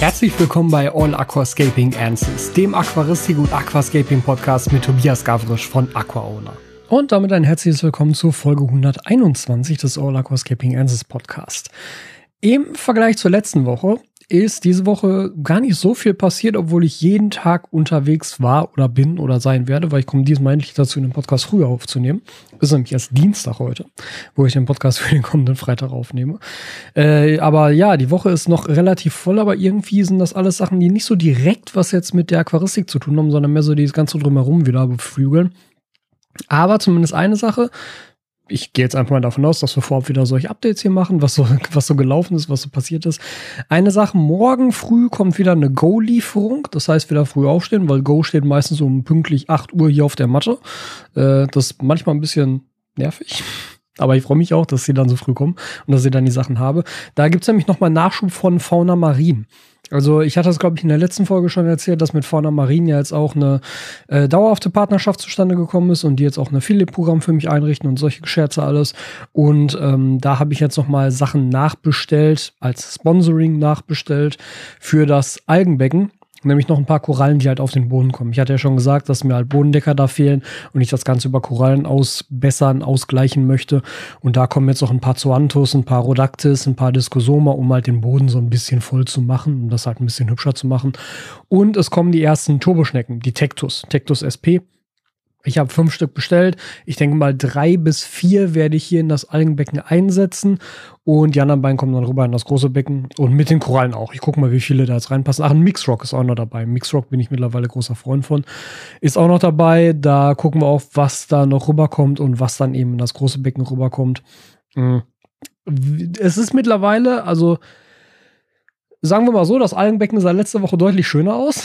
Herzlich willkommen bei All Aquascaping Answers, dem Aquaristik und Aquascaping Podcast mit Tobias Gavrisch von AquaOwner. Und damit ein herzliches Willkommen zur Folge 121 des All Aquascaping Answers Podcast. Im Vergleich zur letzten Woche ist diese Woche gar nicht so viel passiert, obwohl ich jeden Tag unterwegs war oder bin oder sein werde, weil ich komme diesmal endlich dazu, den Podcast früher aufzunehmen. Ist nämlich erst Dienstag heute, wo ich den Podcast für den kommenden Freitag aufnehme. Äh, aber ja, die Woche ist noch relativ voll, aber irgendwie sind das alles Sachen, die nicht so direkt was jetzt mit der Aquaristik zu tun haben, sondern mehr so dieses ganze drumherum wieder beflügeln. Aber zumindest eine Sache, ich gehe jetzt einfach mal davon aus, dass wir vorab wieder solche Updates hier machen, was so, was so gelaufen ist, was so passiert ist. Eine Sache, morgen früh kommt wieder eine Go-Lieferung. Das heißt, wieder früh aufstehen, weil Go steht meistens um pünktlich 8 Uhr hier auf der Matte. Äh, das ist manchmal ein bisschen nervig. Aber ich freue mich auch, dass sie dann so früh kommen und dass ich dann die Sachen habe. Da gibt's nämlich nochmal Nachschub von Fauna Marin. Also ich hatte das, glaube ich, in der letzten Folge schon erzählt, dass mit Fauna Marin ja jetzt auch eine äh, dauerhafte Partnerschaft zustande gekommen ist und die jetzt auch ein Affiliate-Programm für mich einrichten und solche Scherze alles. Und ähm, da habe ich jetzt noch mal Sachen nachbestellt, als Sponsoring nachbestellt für das Algenbecken. Nämlich noch ein paar Korallen, die halt auf den Boden kommen. Ich hatte ja schon gesagt, dass mir halt Bodendecker da fehlen und ich das Ganze über Korallen ausbessern, ausgleichen möchte. Und da kommen jetzt noch ein paar Zoanthus, ein paar Rhodactis, ein paar Discosoma, um halt den Boden so ein bisschen voll zu machen, um das halt ein bisschen hübscher zu machen. Und es kommen die ersten Turboschnecken, die Tectus, Tectus SP. Ich habe fünf Stück bestellt. Ich denke mal, drei bis vier werde ich hier in das Algenbecken einsetzen. Und die anderen beiden kommen dann rüber in das große Becken. Und mit den Korallen auch. Ich gucke mal, wie viele da jetzt reinpassen. Ach, ein Mixrock ist auch noch dabei. Mixrock bin ich mittlerweile großer Freund von. Ist auch noch dabei. Da gucken wir auch, was da noch rüberkommt und was dann eben in das große Becken rüberkommt. Mm. Es ist mittlerweile, also sagen wir mal so, das Algenbecken sah letzte Woche deutlich schöner aus.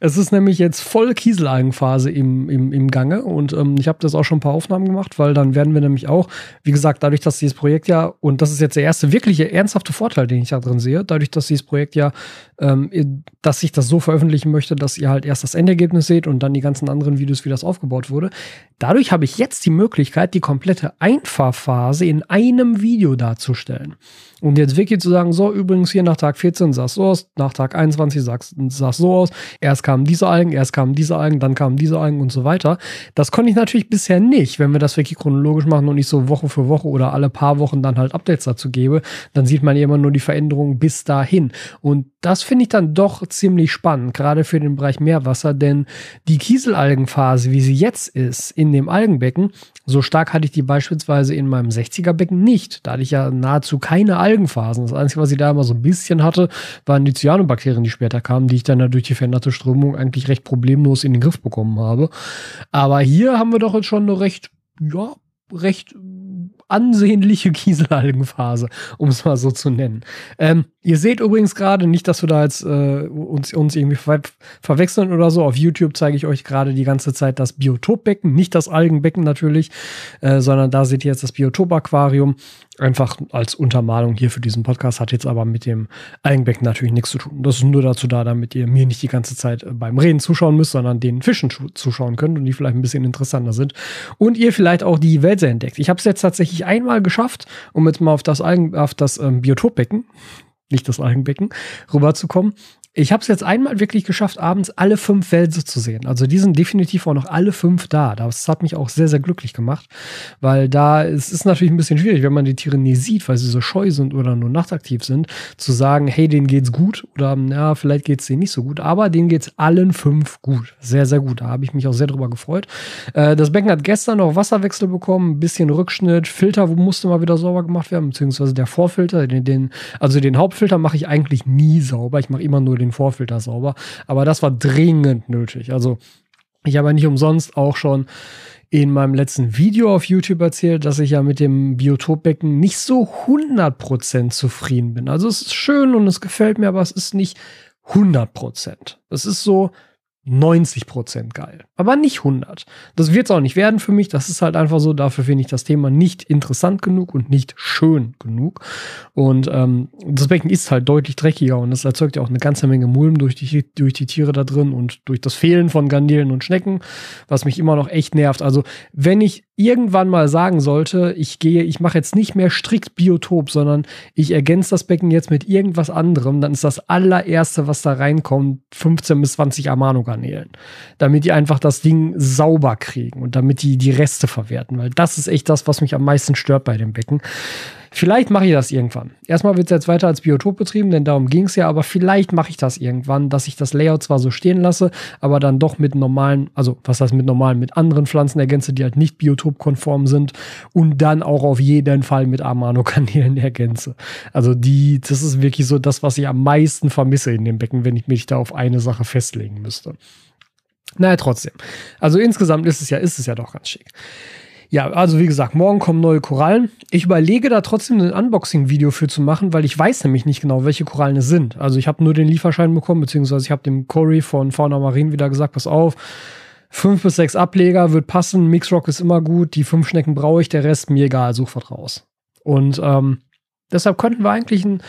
Es ist nämlich jetzt voll Kieselalgenphase im, im, im Gange und ähm, ich habe das auch schon ein paar Aufnahmen gemacht, weil dann werden wir nämlich auch, wie gesagt, dadurch, dass dieses Projekt ja, und das ist jetzt der erste wirkliche ernsthafte Vorteil, den ich da drin sehe, dadurch, dass dieses Projekt ja, ähm, dass ich das so veröffentlichen möchte, dass ihr halt erst das Endergebnis seht und dann die ganzen anderen Videos, wie das aufgebaut wurde. Dadurch habe ich jetzt die Möglichkeit, die komplette Einfahrphase in einem Video darzustellen. Und jetzt wirklich zu sagen, so, übrigens hier nach Tag 14 sah es so aus, nach Tag 21 sah es so aus, erst kamen diese Algen, erst kamen diese Algen, dann kamen diese Algen und so weiter. Das konnte ich natürlich bisher nicht, wenn wir das wirklich chronologisch machen und nicht so Woche für Woche oder alle paar Wochen dann halt Updates dazu gebe, dann sieht man immer nur die Veränderungen bis dahin. Und das finde ich dann doch ziemlich spannend, gerade für den Bereich Meerwasser, denn die Kieselalgenphase, wie sie jetzt ist in dem Algenbecken, so stark hatte ich die beispielsweise in meinem 60er Becken nicht. Da hatte ich ja nahezu keine Algen Algenphasen. Das Einzige, was ich da immer so ein bisschen hatte, waren die Cyanobakterien, die später kamen, die ich dann durch die veränderte Strömung eigentlich recht problemlos in den Griff bekommen habe. Aber hier haben wir doch jetzt schon eine recht, ja, recht ansehnliche Kieselalgenphase, um es mal so zu nennen. Ähm, ihr seht übrigens gerade nicht, dass wir da jetzt äh, uns, uns irgendwie ver verwechseln oder so. Auf YouTube zeige ich euch gerade die ganze Zeit das Biotopbecken, nicht das Algenbecken natürlich, äh, sondern da seht ihr jetzt das Biotopaquarium. Einfach als Untermalung hier für diesen Podcast, hat jetzt aber mit dem Algenbecken natürlich nichts zu tun. Das ist nur dazu da, damit ihr mir nicht die ganze Zeit äh, beim Reden zuschauen müsst, sondern den Fischen zuschauen könnt und die vielleicht ein bisschen interessanter sind. Und ihr vielleicht auch die Welt entdeckt. Ich habe es jetzt tatsächlich einmal geschafft, um jetzt mal auf das, Algen, auf das ähm, Biotopbecken, nicht das Algenbecken, rüberzukommen. Ich habe es jetzt einmal wirklich geschafft, abends alle fünf Wälse zu sehen. Also die sind definitiv auch noch alle fünf da. Das hat mich auch sehr, sehr glücklich gemacht, weil da es ist natürlich ein bisschen schwierig, wenn man die Tiere nie sieht, weil sie so scheu sind oder nur nachtaktiv sind, zu sagen, hey, denen geht's gut oder ja, vielleicht geht's denen nicht so gut. Aber denen geht's allen fünf gut. Sehr, sehr gut. Da habe ich mich auch sehr drüber gefreut. Äh, das Becken hat gestern noch Wasserwechsel bekommen, ein bisschen Rückschnitt, Filter musste mal wieder sauber gemacht werden, beziehungsweise der Vorfilter, den, den also den Hauptfilter mache ich eigentlich nie sauber. Ich mache immer nur den den Vorfilter sauber. Aber das war dringend nötig. Also ich habe nicht umsonst auch schon in meinem letzten Video auf YouTube erzählt, dass ich ja mit dem Biotopbecken nicht so 100% zufrieden bin. Also es ist schön und es gefällt mir, aber es ist nicht 100%. Es ist so 90 Prozent geil. Aber nicht 100. Das wird es auch nicht werden für mich. Das ist halt einfach so. Dafür finde ich das Thema nicht interessant genug und nicht schön genug. Und ähm, das Becken ist halt deutlich dreckiger und das erzeugt ja auch eine ganze Menge Mulm durch die, durch die Tiere da drin und durch das Fehlen von Garnelen und Schnecken, was mich immer noch echt nervt. Also, wenn ich irgendwann mal sagen sollte, ich gehe, ich mache jetzt nicht mehr strikt Biotop, sondern ich ergänze das Becken jetzt mit irgendwas anderem, dann ist das allererste, was da reinkommt, 15 bis 20 Amano-Garnelen. Damit die einfach das Ding sauber kriegen und damit die die Reste verwerten, weil das ist echt das, was mich am meisten stört bei dem Becken. Vielleicht mache ich das irgendwann. Erstmal wird es jetzt weiter als Biotop betrieben, denn darum ging es ja, aber vielleicht mache ich das irgendwann, dass ich das Layout zwar so stehen lasse, aber dann doch mit normalen, also was heißt mit normalen, mit anderen Pflanzen ergänze, die halt nicht biotopkonform sind und dann auch auf jeden Fall mit Amano-Kanälen ergänze. Also die, das ist wirklich so das, was ich am meisten vermisse in dem Becken, wenn ich mich da auf eine Sache festlegen müsste. Naja, trotzdem. Also insgesamt ist es ja, ist es ja doch ganz schick. Ja, also wie gesagt, morgen kommen neue Korallen. Ich überlege da trotzdem ein Unboxing-Video für zu machen, weil ich weiß nämlich nicht genau, welche Korallen es sind. Also ich habe nur den Lieferschein bekommen, beziehungsweise ich habe dem Corey von Fauna Marine wieder gesagt, pass auf, fünf bis sechs Ableger wird passen, Mixrock ist immer gut, die fünf Schnecken brauche ich, der Rest mir egal, such was raus. Und ähm, deshalb könnten wir eigentlich ein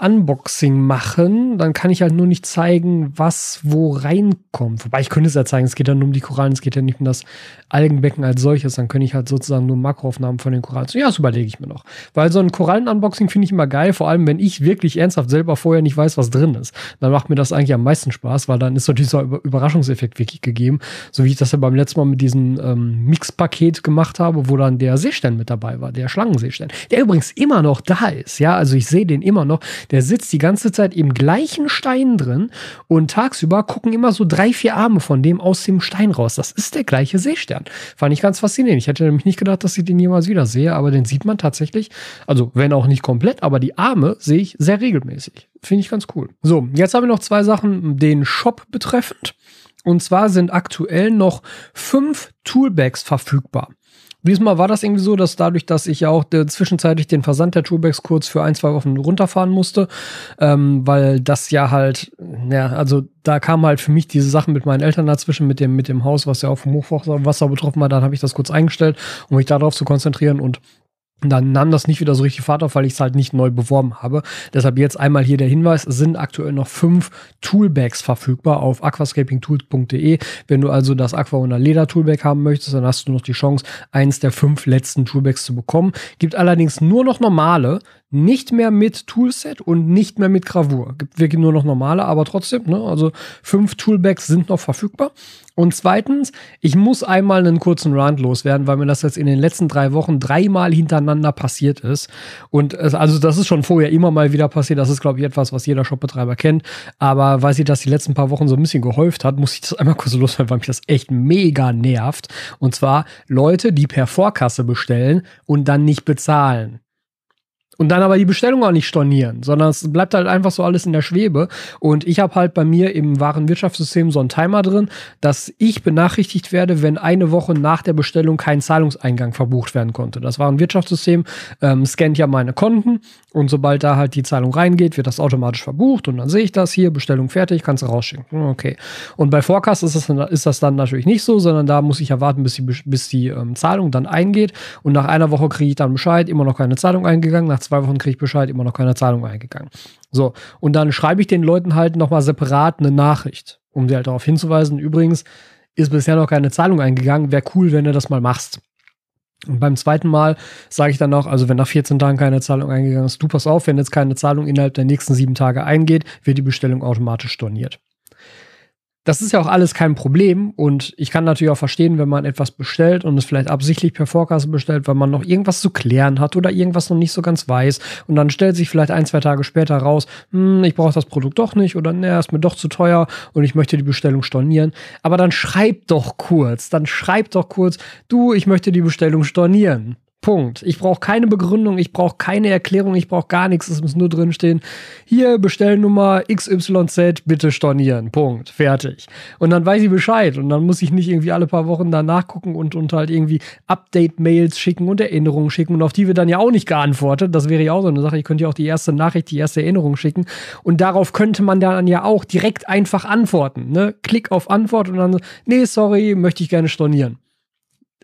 Unboxing machen, dann kann ich halt nur nicht zeigen, was wo reinkommt. Wobei ich könnte es ja zeigen, es geht ja nur um die Korallen, es geht ja nicht um das Algenbecken als solches, dann könnte ich halt sozusagen nur Makroaufnahmen von den Korallen. Ja, das überlege ich mir noch. Weil so ein Korallen-Unboxing finde ich immer geil, vor allem wenn ich wirklich ernsthaft selber vorher nicht weiß, was drin ist. Dann macht mir das eigentlich am meisten Spaß, weil dann ist so dieser Überraschungseffekt wirklich gegeben. So wie ich das ja beim letzten Mal mit diesem ähm, Mix-Paket gemacht habe, wo dann der Seestern mit dabei war, der Schlangenseestern. Der übrigens immer noch da ist, ja, also ich sehe den immer noch der sitzt die ganze Zeit im gleichen Stein drin und tagsüber gucken immer so drei, vier Arme von dem aus dem Stein raus. Das ist der gleiche Seestern. Fand ich ganz faszinierend. Ich hätte nämlich nicht gedacht, dass ich den jemals wieder sehe, aber den sieht man tatsächlich, also wenn auch nicht komplett, aber die Arme sehe ich sehr regelmäßig. Finde ich ganz cool. So, jetzt haben wir noch zwei Sachen den Shop betreffend. Und zwar sind aktuell noch fünf Toolbags verfügbar. Diesmal war das irgendwie so, dass dadurch, dass ich ja auch zwischenzeitlich den Versand der Toolbags kurz für ein, zwei Wochen runterfahren musste, ähm, weil das ja halt, ja, also da kam halt für mich diese Sachen mit meinen Eltern dazwischen, mit dem, mit dem Haus, was ja auch vom Hochwasser betroffen war, dann habe ich das kurz eingestellt, um mich darauf zu konzentrieren und dann nahm das nicht wieder so richtig Fahrt auf, weil ich es halt nicht neu beworben habe. Deshalb jetzt einmal hier der Hinweis, es sind aktuell noch fünf Toolbags verfügbar auf aquascapingtools.de. Wenn du also das Aqua oder Leder Toolbag haben möchtest, dann hast du noch die Chance, eins der fünf letzten Toolbags zu bekommen. Gibt allerdings nur noch normale, nicht mehr mit Toolset und nicht mehr mit Gravur. Gibt wirklich nur noch normale, aber trotzdem, ne? Also fünf Toolbags sind noch verfügbar. Und zweitens, ich muss einmal einen kurzen Rant loswerden, weil mir das jetzt in den letzten drei Wochen dreimal hintereinander passiert ist. Und es, also das ist schon vorher immer mal wieder passiert. Das ist, glaube ich, etwas, was jeder Shopbetreiber kennt. Aber weil sich das die letzten paar Wochen so ein bisschen gehäuft hat, muss ich das einmal kurz loswerden, weil mich das echt mega nervt. Und zwar Leute, die per Vorkasse bestellen und dann nicht bezahlen. Und dann aber die Bestellung auch nicht stornieren, sondern es bleibt halt einfach so alles in der Schwebe. Und ich habe halt bei mir im Warenwirtschaftssystem so einen Timer drin, dass ich benachrichtigt werde, wenn eine Woche nach der Bestellung kein Zahlungseingang verbucht werden konnte. Das Warenwirtschaftssystem ähm, scannt ja meine Konten und sobald da halt die Zahlung reingeht, wird das automatisch verbucht und dann sehe ich das hier, Bestellung fertig, kannst du rausschicken. Hm, okay. Und bei Forecast ist das, ist das dann natürlich nicht so, sondern da muss ich erwarten, bis die, bis die ähm, Zahlung dann eingeht. Und nach einer Woche kriege ich dann Bescheid, immer noch keine Zahlung eingegangen. Nach zwei Wochen kriege ich Bescheid, immer noch keine Zahlung eingegangen. So, und dann schreibe ich den Leuten halt nochmal separat eine Nachricht, um sie halt darauf hinzuweisen. Übrigens ist bisher noch keine Zahlung eingegangen. Wäre cool, wenn du das mal machst. Und beim zweiten Mal sage ich dann noch, also wenn nach 14 Tagen keine Zahlung eingegangen ist, du pass auf, wenn jetzt keine Zahlung innerhalb der nächsten sieben Tage eingeht, wird die Bestellung automatisch storniert das ist ja auch alles kein Problem und ich kann natürlich auch verstehen, wenn man etwas bestellt und es vielleicht absichtlich per Vorkasse bestellt, weil man noch irgendwas zu klären hat oder irgendwas noch nicht so ganz weiß und dann stellt sich vielleicht ein, zwei Tage später raus, hm, ich brauche das Produkt doch nicht oder ne, ist mir doch zu teuer und ich möchte die Bestellung stornieren. Aber dann schreib doch kurz, dann schreib doch kurz, du, ich möchte die Bestellung stornieren. Punkt. Ich brauche keine Begründung, ich brauche keine Erklärung, ich brauche gar nichts. Es muss nur drinstehen, hier Bestellnummer XYZ, bitte stornieren. Punkt. Fertig. Und dann weiß ich Bescheid. Und dann muss ich nicht irgendwie alle paar Wochen da nachgucken und, und halt irgendwie Update-Mails schicken und Erinnerungen schicken. Und auf die wird dann ja auch nicht geantwortet. Das wäre ja auch so eine Sache. Ich könnte ja auch die erste Nachricht, die erste Erinnerung schicken. Und darauf könnte man dann ja auch direkt einfach antworten. Ne? Klick auf Antwort und dann, nee, sorry, möchte ich gerne stornieren.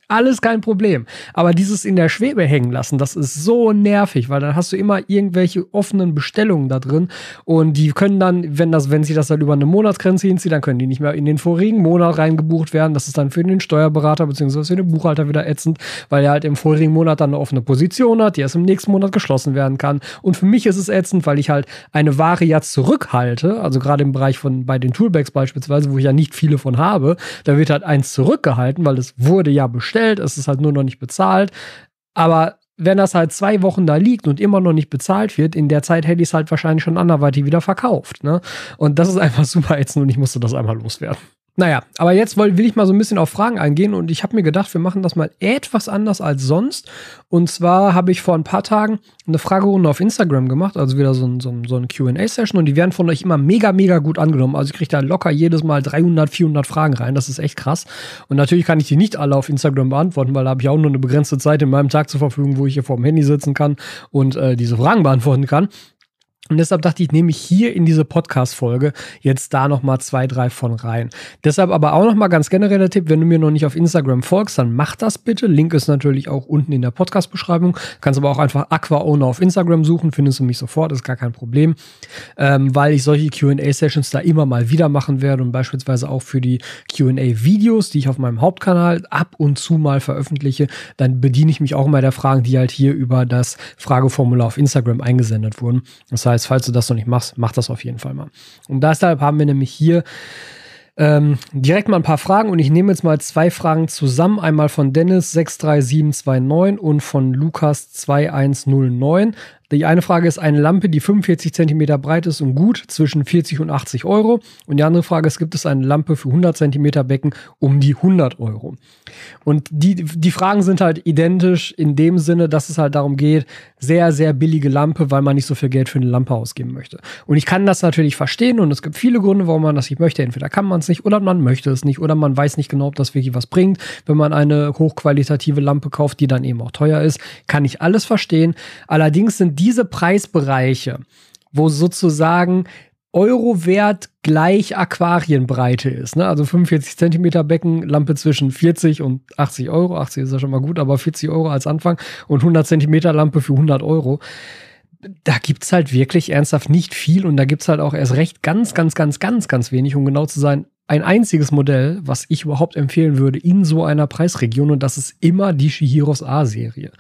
Alles kein Problem. Aber dieses in der Schwebe hängen lassen, das ist so nervig, weil dann hast du immer irgendwelche offenen Bestellungen da drin und die können dann, wenn das, wenn sie das dann über eine Monatsgrenze hinzieht, dann können die nicht mehr in den vorigen Monat reingebucht werden. Das ist dann für den Steuerberater bzw. für den Buchhalter wieder ätzend, weil er halt im vorigen Monat dann eine offene Position hat, die erst im nächsten Monat geschlossen werden kann. Und für mich ist es ätzend, weil ich halt eine Ware ja zurückhalte, also gerade im Bereich von bei den Toolbags beispielsweise, wo ich ja nicht viele von habe, da wird halt eins zurückgehalten, weil es wurde ja bestellt bestellt, es ist halt nur noch nicht bezahlt. Aber wenn das halt zwei Wochen da liegt und immer noch nicht bezahlt wird, in der Zeit hätte ich es halt wahrscheinlich schon anderweitig wieder verkauft. Ne? Und das ist einfach super ätzend und ich musste das einmal loswerden. Naja, aber jetzt will, ich mal so ein bisschen auf Fragen eingehen und ich habe mir gedacht, wir machen das mal etwas anders als sonst. Und zwar habe ich vor ein paar Tagen eine Fragerunde auf Instagram gemacht, also wieder so ein, so ein, so ein QA-Session und die werden von euch immer mega, mega gut angenommen. Also ich kriege da locker jedes Mal 300, 400 Fragen rein, das ist echt krass. Und natürlich kann ich die nicht alle auf Instagram beantworten, weil da habe ich auch nur eine begrenzte Zeit in meinem Tag zur Verfügung, wo ich hier vor dem Handy sitzen kann und äh, diese Fragen beantworten kann. Und deshalb dachte ich, nehme ich hier in diese Podcast-Folge jetzt da nochmal zwei, drei von rein. Deshalb aber auch nochmal ganz generell der Tipp, wenn du mir noch nicht auf Instagram folgst, dann mach das bitte. Link ist natürlich auch unten in der Podcast-Beschreibung. Kannst aber auch einfach AquaOwner auf Instagram suchen, findest du mich sofort, ist gar kein Problem. Ähm, weil ich solche QA-Sessions da immer mal wieder machen werde und beispielsweise auch für die QA-Videos, die ich auf meinem Hauptkanal ab und zu mal veröffentliche, dann bediene ich mich auch immer der Fragen, die halt hier über das Frageformular auf Instagram eingesendet wurden. Das heißt, heißt, falls du das noch nicht machst, mach das auf jeden Fall mal. Und deshalb haben wir nämlich hier ähm, direkt mal ein paar Fragen und ich nehme jetzt mal zwei Fragen zusammen. Einmal von Dennis 63729 und von Lukas 2109. Die eine Frage ist eine Lampe, die 45 Zentimeter breit ist und gut zwischen 40 und 80 Euro. Und die andere Frage ist, gibt es eine Lampe für 100 Zentimeter Becken um die 100 Euro? Und die, die Fragen sind halt identisch in dem Sinne, dass es halt darum geht, sehr, sehr billige Lampe, weil man nicht so viel Geld für eine Lampe ausgeben möchte. Und ich kann das natürlich verstehen und es gibt viele Gründe, warum man das nicht möchte. Entweder kann man es nicht oder man möchte es nicht oder man weiß nicht genau, ob das wirklich was bringt. Wenn man eine hochqualitative Lampe kauft, die dann eben auch teuer ist, kann ich alles verstehen. Allerdings sind diese Preisbereiche, wo sozusagen Eurowert gleich Aquarienbreite ist. Ne? Also 45 Zentimeter Becken, Lampe zwischen 40 und 80 Euro. 80 ist ja schon mal gut, aber 40 Euro als Anfang und 100 Zentimeter Lampe für 100 Euro. Da gibt es halt wirklich ernsthaft nicht viel und da gibt es halt auch erst recht ganz, ganz, ganz, ganz, ganz wenig, um genau zu sein, ein einziges Modell, was ich überhaupt empfehlen würde in so einer Preisregion und das ist immer die Shihiros A-Serie.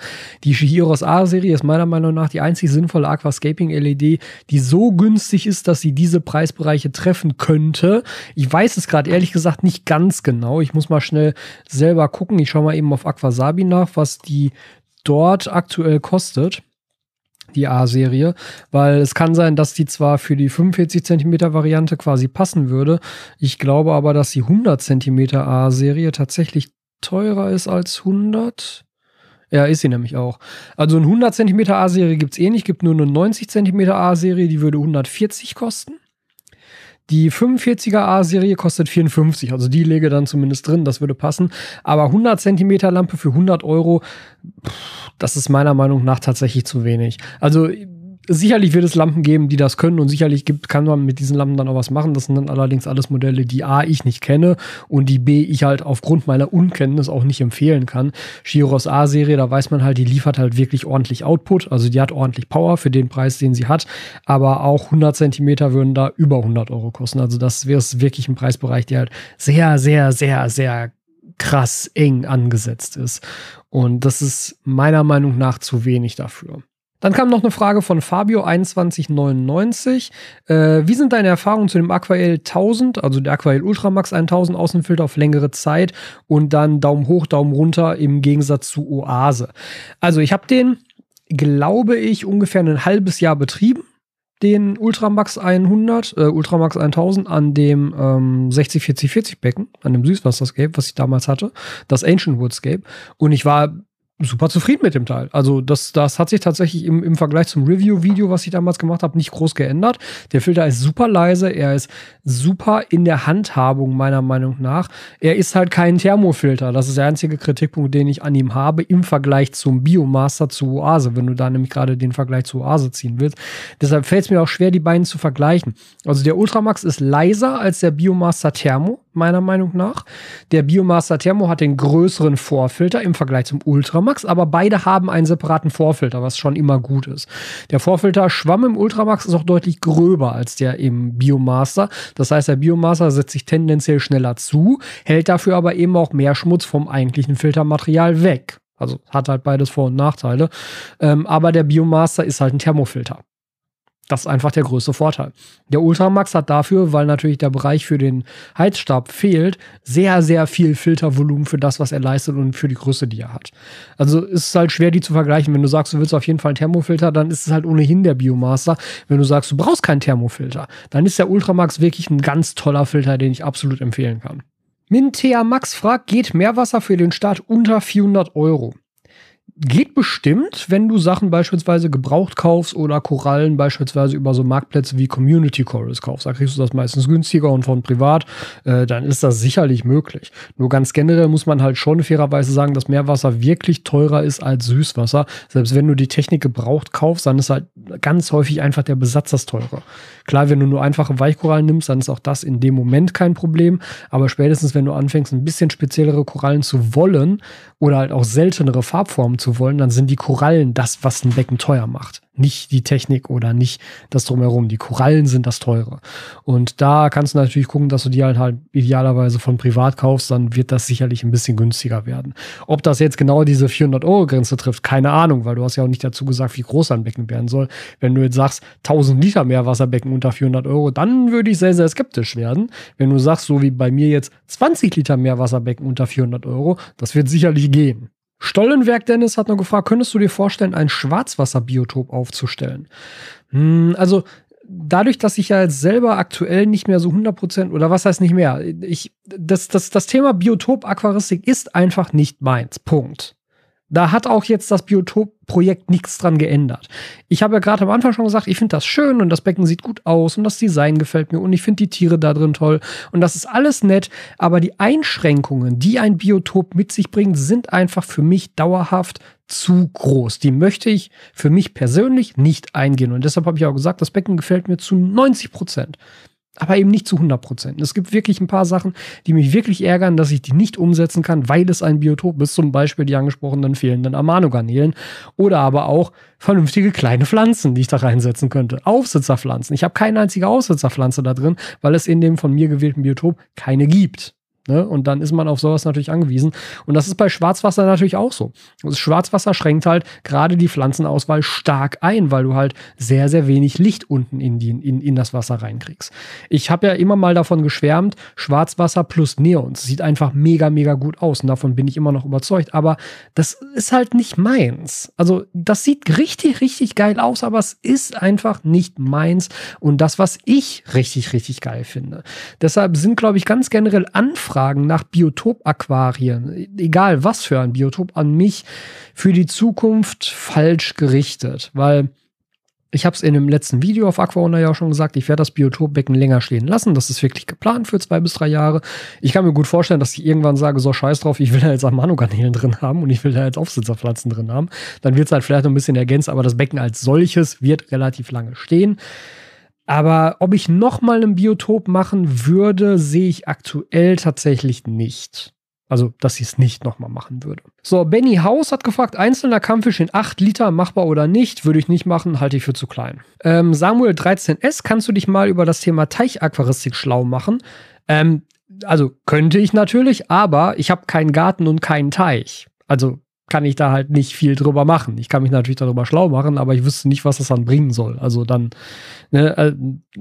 Die Shihiros A-Serie ist meiner Meinung nach die einzig sinnvolle Aquascaping LED, die so günstig ist, dass sie diese Preisbereiche treffen könnte. Ich weiß es gerade ehrlich gesagt nicht ganz genau. Ich muss mal schnell selber gucken. Ich schaue mal eben auf Aquasabi nach, was die dort aktuell kostet die A-Serie, weil es kann sein, dass die zwar für die 45 Zentimeter Variante quasi passen würde. Ich glaube aber, dass die 100 Zentimeter A-Serie tatsächlich teurer ist als 100. Ja, ist sie nämlich auch. Also eine 100 Zentimeter A-Serie gibt es eh nicht, gibt nur eine 90 Zentimeter A-Serie, die würde 140 kosten. Die 45er A-Serie kostet 54, also die lege dann zumindest drin, das würde passen. Aber 100 Zentimeter Lampe für 100 Euro, das ist meiner Meinung nach tatsächlich zu wenig. Also sicherlich wird es Lampen geben, die das können und sicherlich gibt, kann man mit diesen Lampen dann auch was machen. Das sind dann allerdings alles Modelle, die A, ich nicht kenne und die B, ich halt aufgrund meiner Unkenntnis auch nicht empfehlen kann. Chiros A-Serie, da weiß man halt, die liefert halt wirklich ordentlich Output, also die hat ordentlich Power für den Preis, den sie hat, aber auch 100 Zentimeter würden da über 100 Euro kosten. Also das wäre wirklich ein Preisbereich, der halt sehr, sehr, sehr, sehr krass eng angesetzt ist. Und das ist meiner Meinung nach zu wenig dafür. Dann kam noch eine Frage von Fabio2199. Äh, wie sind deine Erfahrungen zu dem Aquael 1000, also der Aquael Ultramax 1000 Außenfilter auf längere Zeit und dann Daumen hoch, Daumen runter im Gegensatz zu Oase? Also ich habe den, glaube ich, ungefähr ein halbes Jahr betrieben den Ultramax 100, äh, Ultramax 1000 an dem ähm, 60-40-40 Becken, an dem Süßwasserscape, was ich damals hatte, das Ancient Woodscape. Und ich war super zufrieden mit dem Teil. Also das, das hat sich tatsächlich im, im Vergleich zum Review-Video, was ich damals gemacht habe, nicht groß geändert. Der Filter ist super leise, er ist super in der Handhabung meiner Meinung nach. Er ist halt kein Thermofilter. Das ist der einzige Kritikpunkt, den ich an ihm habe im Vergleich zum Biomaster zu Oase, wenn du da nämlich gerade den Vergleich zu Oase ziehen willst. Deshalb fällt es mir auch schwer, die beiden zu vergleichen. Also der Ultramax ist leiser als der Biomaster Thermo, meiner Meinung nach. Der Biomaster Thermo hat den größeren Vorfilter im Vergleich zum Ultramax. Aber beide haben einen separaten Vorfilter, was schon immer gut ist. Der Vorfilter Schwamm im Ultramax ist auch deutlich gröber als der im Biomaster. Das heißt, der Biomaster setzt sich tendenziell schneller zu, hält dafür aber eben auch mehr Schmutz vom eigentlichen Filtermaterial weg. Also hat halt beides Vor- und Nachteile. Ähm, aber der Biomaster ist halt ein Thermofilter. Das ist einfach der größte Vorteil. Der Ultramax hat dafür, weil natürlich der Bereich für den Heizstab fehlt, sehr, sehr viel Filtervolumen für das, was er leistet und für die Größe, die er hat. Also ist es halt schwer, die zu vergleichen. Wenn du sagst, du willst auf jeden Fall einen Thermofilter, dann ist es halt ohnehin der Biomaster. Wenn du sagst, du brauchst keinen Thermofilter, dann ist der Ultramax wirklich ein ganz toller Filter, den ich absolut empfehlen kann. Mintea Max fragt, geht Meerwasser für den Start unter 400 Euro? Geht bestimmt, wenn du Sachen beispielsweise gebraucht kaufst oder Korallen beispielsweise über so Marktplätze wie Community Corals kaufst. Da kriegst du das meistens günstiger und von privat, äh, dann ist das sicherlich möglich. Nur ganz generell muss man halt schon fairerweise sagen, dass Meerwasser wirklich teurer ist als Süßwasser. Selbst wenn du die Technik gebraucht kaufst, dann ist halt ganz häufig einfach der Besatz das teure. Klar, wenn du nur einfache Weichkorallen nimmst, dann ist auch das in dem Moment kein Problem. Aber spätestens, wenn du anfängst, ein bisschen speziellere Korallen zu wollen oder halt auch seltenere Farbformen zu wollen, dann sind die Korallen das, was ein Becken teuer macht nicht die Technik oder nicht das drumherum. Die Korallen sind das teure. Und da kannst du natürlich gucken, dass du die halt, halt idealerweise von privat kaufst, dann wird das sicherlich ein bisschen günstiger werden. Ob das jetzt genau diese 400 Euro Grenze trifft, keine Ahnung, weil du hast ja auch nicht dazu gesagt, wie groß ein Becken werden soll. Wenn du jetzt sagst, 1000 Liter Meerwasserbecken unter 400 Euro, dann würde ich sehr, sehr skeptisch werden. Wenn du sagst, so wie bei mir jetzt 20 Liter Meerwasserbecken unter 400 Euro, das wird sicherlich gehen. Stollenwerk Dennis hat noch gefragt, könntest du dir vorstellen, ein Schwarzwasserbiotop aufzustellen? Hm, also dadurch, dass ich ja jetzt selber aktuell nicht mehr so 100% oder was heißt nicht mehr, ich, das, das, das Thema Biotop Aquaristik ist einfach nicht meins. Punkt. Da hat auch jetzt das Biotop-Projekt nichts dran geändert. Ich habe ja gerade am Anfang schon gesagt, ich finde das schön und das Becken sieht gut aus und das Design gefällt mir und ich finde die Tiere da drin toll und das ist alles nett, aber die Einschränkungen, die ein Biotop mit sich bringt, sind einfach für mich dauerhaft zu groß. Die möchte ich für mich persönlich nicht eingehen und deshalb habe ich auch gesagt, das Becken gefällt mir zu 90 Prozent aber eben nicht zu 100 Prozent. Es gibt wirklich ein paar Sachen, die mich wirklich ärgern, dass ich die nicht umsetzen kann, weil es ein Biotop ist, zum Beispiel die angesprochenen fehlenden Amanogarnelen oder aber auch vernünftige kleine Pflanzen, die ich da reinsetzen könnte. Aufsitzerpflanzen. Ich habe keine einzige Aufsitzerpflanze da drin, weil es in dem von mir gewählten Biotop keine gibt. Ne? Und dann ist man auf sowas natürlich angewiesen. Und das ist bei Schwarzwasser natürlich auch so. Das Schwarzwasser schränkt halt gerade die Pflanzenauswahl stark ein, weil du halt sehr, sehr wenig Licht unten in, die, in, in das Wasser reinkriegst. Ich habe ja immer mal davon geschwärmt, Schwarzwasser plus Neons. Sieht einfach mega, mega gut aus. Und davon bin ich immer noch überzeugt. Aber das ist halt nicht meins. Also, das sieht richtig, richtig geil aus, aber es ist einfach nicht meins. Und das, was ich richtig, richtig geil finde. Deshalb sind, glaube ich, ganz generell Anfragen Anfragen nach Biotop-Aquarien, egal was für ein Biotop, an mich für die Zukunft falsch gerichtet, weil ich habe es in dem letzten Video auf Aquaona ja auch schon gesagt, ich werde das Biotopbecken länger stehen lassen. Das ist wirklich geplant für zwei bis drei Jahre. Ich kann mir gut vorstellen, dass ich irgendwann sage, so scheiß drauf, ich will da jetzt Amano-Garnelen drin haben und ich will da jetzt Aufsitzerpflanzen drin haben. Dann wird es halt vielleicht noch ein bisschen ergänzt, aber das Becken als solches wird relativ lange stehen. Aber ob ich noch mal ein Biotop machen würde, sehe ich aktuell tatsächlich nicht. Also, dass ich es nicht nochmal machen würde. So, Benny Haus hat gefragt, einzelner Kampffisch in 8 Liter, machbar oder nicht? Würde ich nicht machen, halte ich für zu klein. Ähm, Samuel 13S, kannst du dich mal über das Thema Teichaquaristik schlau machen? Ähm, also, könnte ich natürlich, aber ich habe keinen Garten und keinen Teich. Also, kann ich da halt nicht viel drüber machen. Ich kann mich natürlich darüber schlau machen, aber ich wüsste nicht, was das dann bringen soll. Also dann ne, äh,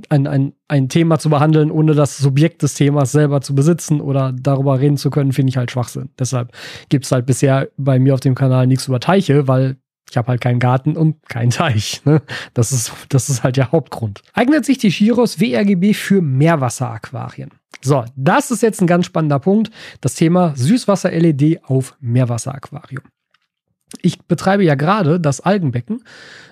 ein, ein, ein Thema zu behandeln, ohne das Subjekt des Themas selber zu besitzen oder darüber reden zu können, finde ich halt Schwachsinn. Deshalb gibt es halt bisher bei mir auf dem Kanal nichts über Teiche, weil ich habe halt keinen Garten und keinen Teich. Ne? Das, ist, das ist halt der Hauptgrund. Eignet sich die Chiros WRGB für Meerwasseraquarien? So, das ist jetzt ein ganz spannender Punkt. Das Thema Süßwasser-LED auf Meerwasseraquarium. Ich betreibe ja gerade das Algenbecken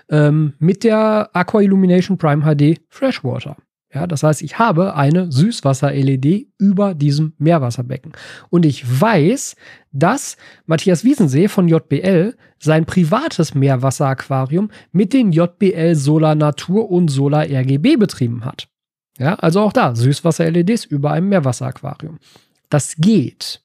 ähm, mit der Aqua Illumination Prime HD Freshwater. Ja, das heißt, ich habe eine Süßwasser-LED über diesem Meerwasserbecken. Und ich weiß, dass Matthias Wiesensee von JBL sein privates Meerwasseraquarium mit den JBL Solar Natur und Solar RGB betrieben hat. Ja, also auch da Süßwasser-LEDs über einem Meerwasseraquarium. Das geht.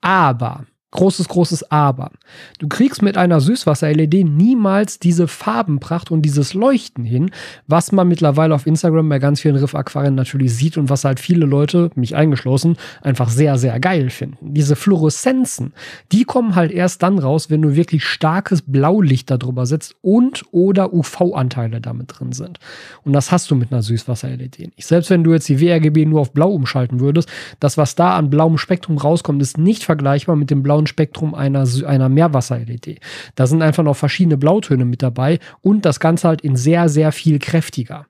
Aber großes, großes Aber. Du kriegst mit einer Süßwasser-LED niemals diese Farbenpracht und dieses Leuchten hin, was man mittlerweile auf Instagram bei ganz vielen Riff-Aquarien natürlich sieht und was halt viele Leute, mich eingeschlossen, einfach sehr, sehr geil finden. Diese Fluoreszenzen, die kommen halt erst dann raus, wenn du wirklich starkes Blaulicht darüber setzt und oder UV-Anteile damit drin sind. Und das hast du mit einer Süßwasser-LED nicht. Selbst wenn du jetzt die WRGB nur auf Blau umschalten würdest, das, was da an blauem Spektrum rauskommt, ist nicht vergleichbar mit dem blauen blauen Spektrum einer, einer Meerwasser-LED. Da sind einfach noch verschiedene Blautöne mit dabei und das Ganze halt in sehr, sehr viel kräftiger.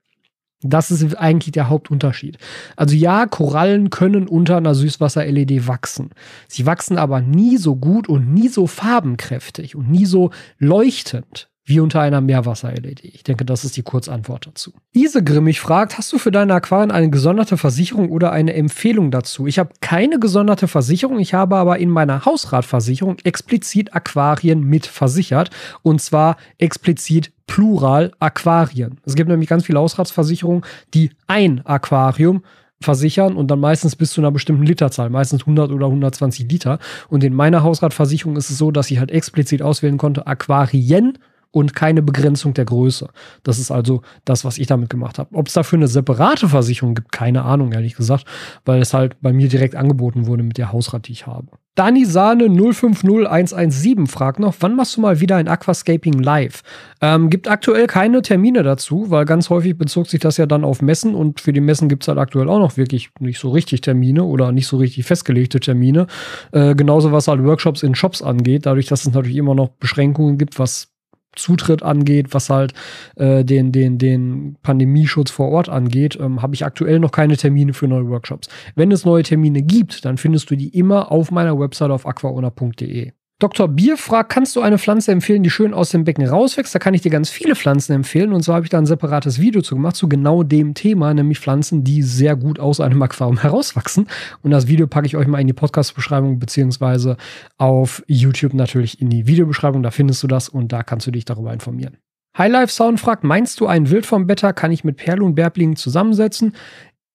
Das ist eigentlich der Hauptunterschied. Also ja, Korallen können unter einer Süßwasser-LED wachsen. Sie wachsen aber nie so gut und nie so farbenkräftig und nie so leuchtend wie unter einer Meerwasser-LED. Ich denke, das ist die Kurzantwort dazu. Ise Grimmig fragt, hast du für deine Aquarien eine gesonderte Versicherung oder eine Empfehlung dazu? Ich habe keine gesonderte Versicherung, ich habe aber in meiner Hausratversicherung explizit Aquarien mit versichert und zwar explizit Plural Aquarien. Es gibt nämlich ganz viele Hausratsversicherungen, die ein Aquarium versichern und dann meistens bis zu einer bestimmten Literzahl, meistens 100 oder 120 Liter. Und in meiner Hausratversicherung ist es so, dass ich halt explizit auswählen konnte Aquarien und keine Begrenzung der Größe. Das ist also das, was ich damit gemacht habe. Ob es dafür eine separate Versicherung gibt, keine Ahnung, ehrlich gesagt, weil es halt bei mir direkt angeboten wurde mit der Hausrat, die ich habe. Dani Sahne 050117 fragt noch, wann machst du mal wieder ein Aquascaping live? Ähm, gibt aktuell keine Termine dazu, weil ganz häufig bezog sich das ja dann auf Messen und für die Messen gibt es halt aktuell auch noch wirklich nicht so richtig Termine oder nicht so richtig festgelegte Termine. Äh, genauso was halt Workshops in Shops angeht, dadurch, dass es natürlich immer noch Beschränkungen gibt, was Zutritt angeht, was halt äh, den, den, den Pandemieschutz vor Ort angeht, ähm, habe ich aktuell noch keine Termine für neue Workshops. Wenn es neue Termine gibt, dann findest du die immer auf meiner Website auf aquaona.de. Dr. Bier fragt, kannst du eine Pflanze empfehlen, die schön aus dem Becken rauswächst? Da kann ich dir ganz viele Pflanzen empfehlen. Und zwar habe ich da ein separates Video zu gemacht, zu genau dem Thema, nämlich Pflanzen, die sehr gut aus einem Aquarium herauswachsen. Und das Video packe ich euch mal in die Podcast-Beschreibung, beziehungsweise auf YouTube natürlich in die Videobeschreibung. Da findest du das und da kannst du dich darüber informieren. Highlife Sound fragt, meinst du, ein Wildformbetter kann ich mit Perl und Bärblingen zusammensetzen?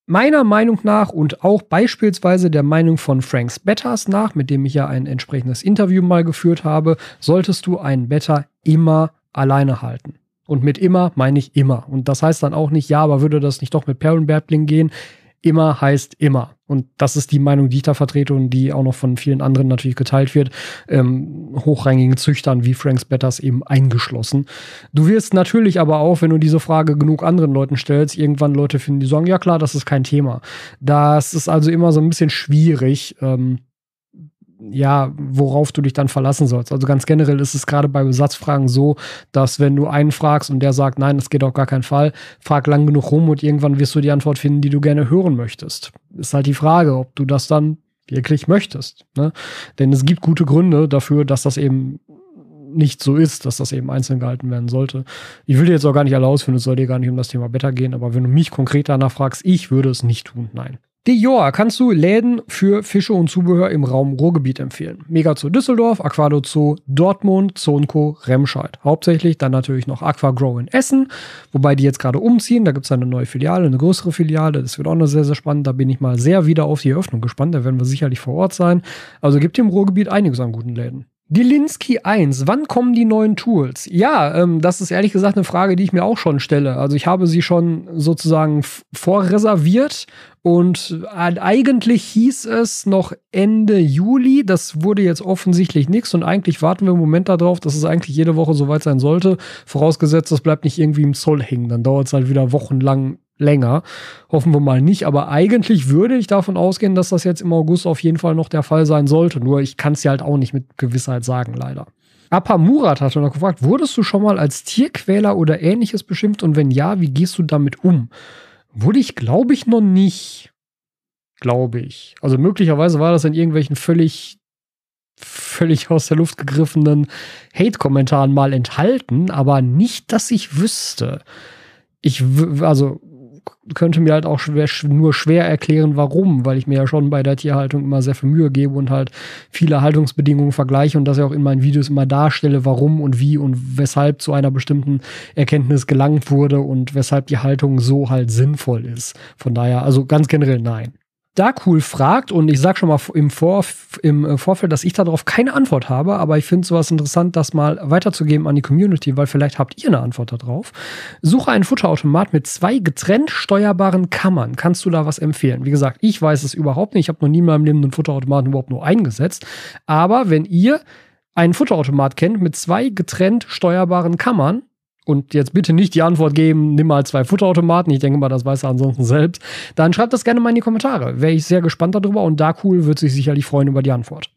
Meiner Meinung nach und auch beispielsweise der Meinung von Franks Betters nach, mit dem ich ja ein entsprechendes Interview mal geführt habe, solltest du einen Better immer alleine halten. Und mit immer meine ich immer. Und das heißt dann auch nicht, ja, aber würde das nicht doch mit Perlenbärbling gehen? Immer heißt immer. Und das ist die Meinung, die ich da vertrete und die auch noch von vielen anderen natürlich geteilt wird. Ähm, hochrangigen Züchtern wie Franks Betters eben eingeschlossen. Du wirst natürlich aber auch, wenn du diese Frage genug anderen Leuten stellst, irgendwann Leute finden, die sagen, ja klar, das ist kein Thema. Das ist also immer so ein bisschen schwierig. Ähm, ja, worauf du dich dann verlassen sollst. Also ganz generell ist es gerade bei Besatzfragen so, dass wenn du einen fragst und der sagt, nein, das geht auf gar keinen Fall, frag lang genug rum und irgendwann wirst du die Antwort finden, die du gerne hören möchtest. Ist halt die Frage, ob du das dann wirklich möchtest. Ne? Denn es gibt gute Gründe dafür, dass das eben nicht so ist, dass das eben einzeln gehalten werden sollte. Ich will dir jetzt auch gar nicht alle ausführen, es soll dir gar nicht um das Thema Beta gehen, aber wenn du mich konkret danach fragst, ich würde es nicht tun, nein. Dior kannst du Läden für Fische und Zubehör im Raum Ruhrgebiet empfehlen. Mega Zoo Düsseldorf, Aquado Zoo Dortmund, Zonco Remscheid. Hauptsächlich dann natürlich noch Aquagrow in Essen, wobei die jetzt gerade umziehen. Da gibt es eine neue Filiale, eine größere Filiale. Das wird auch noch sehr, sehr spannend. Da bin ich mal sehr wieder auf die Eröffnung gespannt. Da werden wir sicherlich vor Ort sein. Also gibt im Ruhrgebiet einiges an guten Läden. Die Linsky 1, wann kommen die neuen Tools? Ja, ähm, das ist ehrlich gesagt eine Frage, die ich mir auch schon stelle. Also ich habe sie schon sozusagen vorreserviert und äh, eigentlich hieß es noch Ende Juli. Das wurde jetzt offensichtlich nichts und eigentlich warten wir im Moment darauf, dass es eigentlich jede Woche soweit sein sollte. Vorausgesetzt, das bleibt nicht irgendwie im Zoll hängen. Dann dauert es halt wieder wochenlang länger. Hoffen wir mal nicht. Aber eigentlich würde ich davon ausgehen, dass das jetzt im August auf jeden Fall noch der Fall sein sollte. Nur ich kann es ja halt auch nicht mit Gewissheit sagen, leider. Apa Murat hatte noch gefragt, wurdest du schon mal als Tierquäler oder ähnliches beschimpft? Und wenn ja, wie gehst du damit um? Wurde ich, glaube ich, noch nicht. Glaube ich. Also möglicherweise war das in irgendwelchen völlig völlig aus der Luft gegriffenen Hate-Kommentaren mal enthalten, aber nicht, dass ich wüsste. Ich, also könnte mir halt auch schwer, nur schwer erklären, warum, weil ich mir ja schon bei der Tierhaltung immer sehr viel Mühe gebe und halt viele Haltungsbedingungen vergleiche und das ja auch in meinen Videos immer darstelle, warum und wie und weshalb zu einer bestimmten Erkenntnis gelangt wurde und weshalb die Haltung so halt sinnvoll ist. Von daher, also ganz generell nein da cool fragt, und ich sag schon mal im, Vor im Vorfeld, dass ich darauf keine Antwort habe, aber ich finde sowas interessant, das mal weiterzugeben an die Community, weil vielleicht habt ihr eine Antwort darauf. Suche einen Futterautomat mit zwei getrennt steuerbaren Kammern. Kannst du da was empfehlen? Wie gesagt, ich weiß es überhaupt nicht. Ich habe noch nie in meinem Leben einen Futterautomaten überhaupt nur eingesetzt. Aber wenn ihr einen Futterautomat kennt mit zwei getrennt steuerbaren Kammern, und jetzt bitte nicht die Antwort geben, nimm mal zwei Futterautomaten. Ich denke mal, das weiß er ansonsten selbst. Dann schreibt das gerne mal in die Kommentare. Wäre ich sehr gespannt darüber und da cool wird sich sicherlich freuen über die Antwort.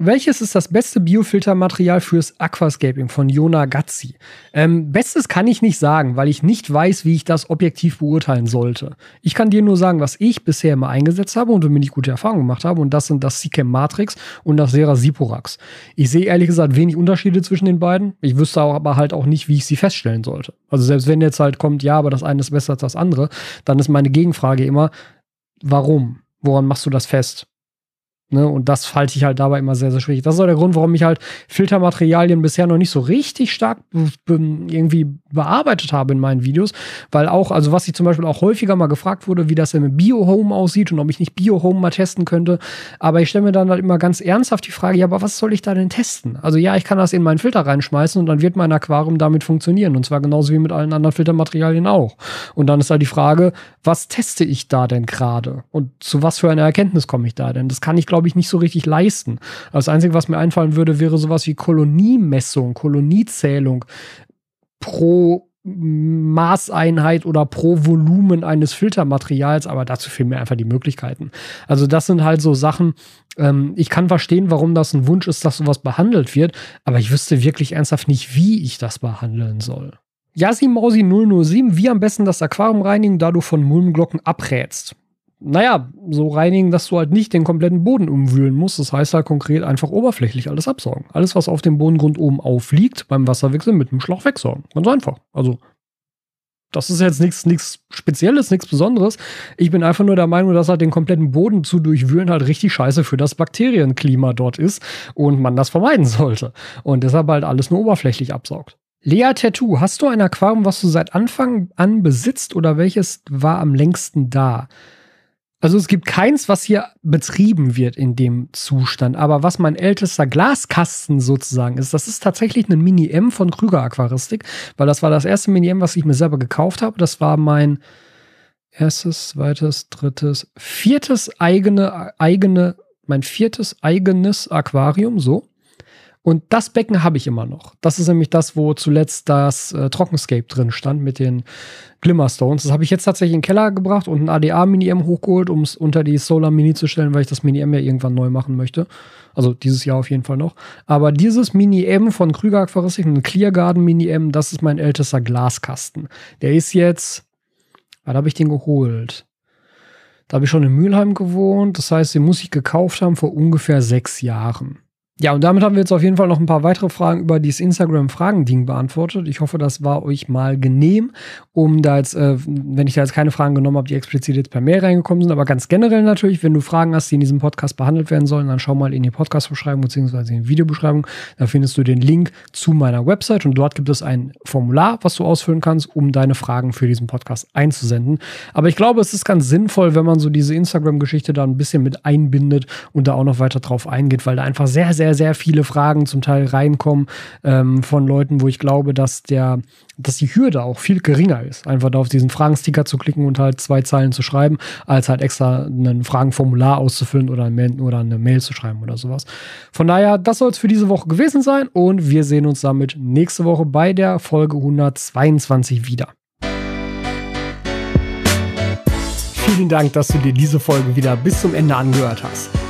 Welches ist das beste Biofiltermaterial fürs Aquascaping von Jona Gazzi? Ähm, Bestes kann ich nicht sagen, weil ich nicht weiß, wie ich das objektiv beurteilen sollte. Ich kann dir nur sagen, was ich bisher immer eingesetzt habe und womit ich gute Erfahrungen gemacht habe. Und das sind das Sicam Matrix und das Sera Siporax. Ich sehe ehrlich gesagt wenig Unterschiede zwischen den beiden. Ich wüsste aber halt auch nicht, wie ich sie feststellen sollte. Also selbst wenn jetzt halt kommt, ja, aber das eine ist besser als das andere, dann ist meine Gegenfrage immer, warum? Woran machst du das fest? Ne, und das halte ich halt dabei immer sehr, sehr schwierig. Das ist auch der Grund, warum ich halt Filtermaterialien bisher noch nicht so richtig stark irgendwie bearbeitet habe in meinen Videos. Weil auch, also was ich zum Beispiel auch häufiger mal gefragt wurde, wie das denn mit Bio-Home aussieht und ob ich nicht Bio-Home mal testen könnte. Aber ich stelle mir dann halt immer ganz ernsthaft die Frage, ja, aber was soll ich da denn testen? Also ja, ich kann das in meinen Filter reinschmeißen und dann wird mein Aquarium damit funktionieren. Und zwar genauso wie mit allen anderen Filtermaterialien auch. Und dann ist halt die Frage, was teste ich da denn gerade? Und zu was für einer Erkenntnis komme ich da denn? Das kann ich, glaube ich, nicht so richtig leisten. Das Einzige, was mir einfallen würde, wäre sowas wie Koloniemessung, Koloniezählung pro Maßeinheit oder pro Volumen eines Filtermaterials, aber dazu fehlen mir einfach die Möglichkeiten. Also das sind halt so Sachen, ähm, ich kann verstehen, warum das ein Wunsch ist, dass sowas behandelt wird, aber ich wüsste wirklich ernsthaft nicht, wie ich das behandeln soll. Yasimausi 007, wie am besten das Aquarium reinigen, da du von Mulmglocken abrätst naja, so reinigen, dass du halt nicht den kompletten Boden umwühlen musst. Das heißt halt konkret einfach oberflächlich alles absaugen. Alles, was auf dem Bodengrund oben aufliegt, beim Wasserwechsel mit dem Schlauch wegsaugen. Ganz einfach. Also, das ist jetzt nichts Spezielles, nichts Besonderes. Ich bin einfach nur der Meinung, dass halt den kompletten Boden zu durchwühlen halt richtig scheiße für das Bakterienklima dort ist und man das vermeiden sollte. Und deshalb halt alles nur oberflächlich absaugt. Lea Tattoo, hast du ein Aquarium, was du seit Anfang an besitzt oder welches war am längsten da? Also es gibt keins, was hier betrieben wird in dem Zustand. Aber was mein ältester Glaskasten sozusagen ist, das ist tatsächlich ein Mini-M von Krüger Aquaristik, weil das war das erste Mini-M, was ich mir selber gekauft habe. Das war mein erstes, zweites, drittes, viertes eigene, eigene, mein viertes eigenes Aquarium, so. Und das Becken habe ich immer noch. Das ist nämlich das, wo zuletzt das äh, Trockenscape drin stand mit den Glimmerstones. Das habe ich jetzt tatsächlich in den Keller gebracht und ein ADA Mini-M hochgeholt, um es unter die Solar Mini zu stellen, weil ich das Mini-M ja irgendwann neu machen möchte. Also dieses Jahr auf jeden Fall noch. Aber dieses Mini-M von Krüger Aquaristik, ein Clear Garden Mini-M, das ist mein ältester Glaskasten. Der ist jetzt, wann habe ich den geholt? Da habe ich schon in Mülheim gewohnt. Das heißt, den muss ich gekauft haben vor ungefähr sechs Jahren. Ja, und damit haben wir jetzt auf jeden Fall noch ein paar weitere Fragen über dieses Instagram-Fragen-Ding beantwortet. Ich hoffe, das war euch mal genehm, um da jetzt, äh, wenn ich da jetzt keine Fragen genommen habe, die explizit jetzt per Mail reingekommen sind, aber ganz generell natürlich, wenn du Fragen hast, die in diesem Podcast behandelt werden sollen, dann schau mal in die Podcast-Beschreibung beziehungsweise in die Videobeschreibung. Da findest du den Link zu meiner Website und dort gibt es ein Formular, was du ausfüllen kannst, um deine Fragen für diesen Podcast einzusenden. Aber ich glaube, es ist ganz sinnvoll, wenn man so diese Instagram-Geschichte da ein bisschen mit einbindet und da auch noch weiter drauf eingeht, weil da einfach sehr, sehr sehr, sehr viele Fragen zum Teil reinkommen ähm, von Leuten, wo ich glaube, dass der, dass die Hürde auch viel geringer ist, einfach da auf diesen Fragensticker zu klicken und halt zwei Zeilen zu schreiben, als halt extra ein Fragenformular auszufüllen oder, ein oder eine Mail zu schreiben oder sowas. Von daher, das soll es für diese Woche gewesen sein und wir sehen uns damit nächste Woche bei der Folge 122 wieder. Vielen Dank, dass du dir diese Folge wieder bis zum Ende angehört hast.